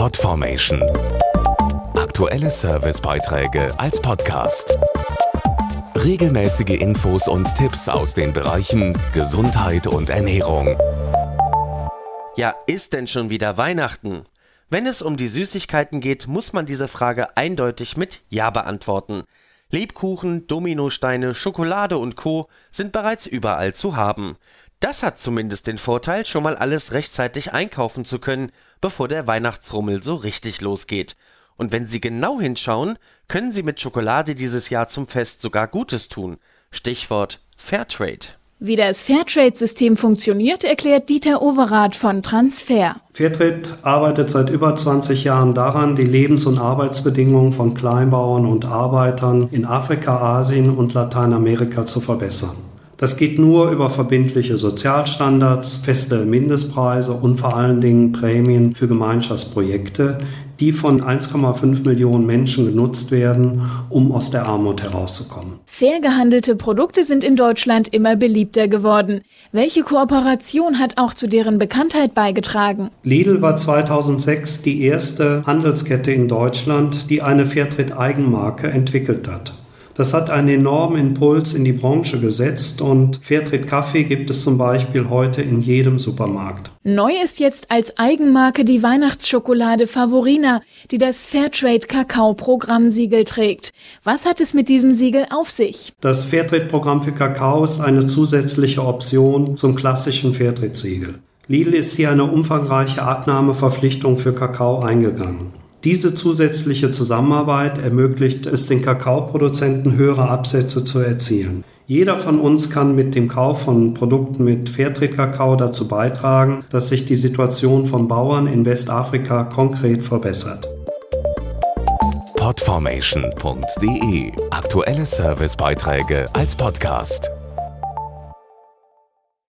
Podformation. Aktuelle Servicebeiträge als Podcast. Regelmäßige Infos und Tipps aus den Bereichen Gesundheit und Ernährung. Ja, ist denn schon wieder Weihnachten? Wenn es um die Süßigkeiten geht, muss man diese Frage eindeutig mit Ja beantworten. Lebkuchen, Dominosteine, Schokolade und Co. sind bereits überall zu haben. Das hat zumindest den Vorteil, schon mal alles rechtzeitig einkaufen zu können, bevor der Weihnachtsrummel so richtig losgeht. Und wenn Sie genau hinschauen, können Sie mit Schokolade dieses Jahr zum Fest sogar Gutes tun. Stichwort Fairtrade. Wie das Fairtrade-System funktioniert, erklärt Dieter Overath von Transfer. Fairtrade arbeitet seit über 20 Jahren daran, die Lebens- und Arbeitsbedingungen von Kleinbauern und Arbeitern in Afrika, Asien und Lateinamerika zu verbessern. Das geht nur über verbindliche Sozialstandards, feste Mindestpreise und vor allen Dingen Prämien für Gemeinschaftsprojekte, die von 1,5 Millionen Menschen genutzt werden, um aus der Armut herauszukommen. Fair gehandelte Produkte sind in Deutschland immer beliebter geworden. Welche Kooperation hat auch zu deren Bekanntheit beigetragen? Lidl war 2006 die erste Handelskette in Deutschland, die eine Fairtrade-Eigenmarke entwickelt hat. Das hat einen enormen Impuls in die Branche gesetzt und Fairtrade Kaffee gibt es zum Beispiel heute in jedem Supermarkt. Neu ist jetzt als Eigenmarke die Weihnachtsschokolade Favorina, die das Fairtrade Kakao Programmsiegel trägt. Was hat es mit diesem Siegel auf sich? Das Fairtrade Programm für Kakao ist eine zusätzliche Option zum klassischen Fairtrade Siegel. Lidl ist hier eine umfangreiche Abnahmeverpflichtung für Kakao eingegangen. Diese zusätzliche Zusammenarbeit ermöglicht es den Kakaoproduzenten höhere Absätze zu erzielen. Jeder von uns kann mit dem Kauf von Produkten mit Fairtrade-Kakao dazu beitragen, dass sich die Situation von Bauern in Westafrika konkret verbessert. Podformation.de Aktuelle Servicebeiträge als Podcast.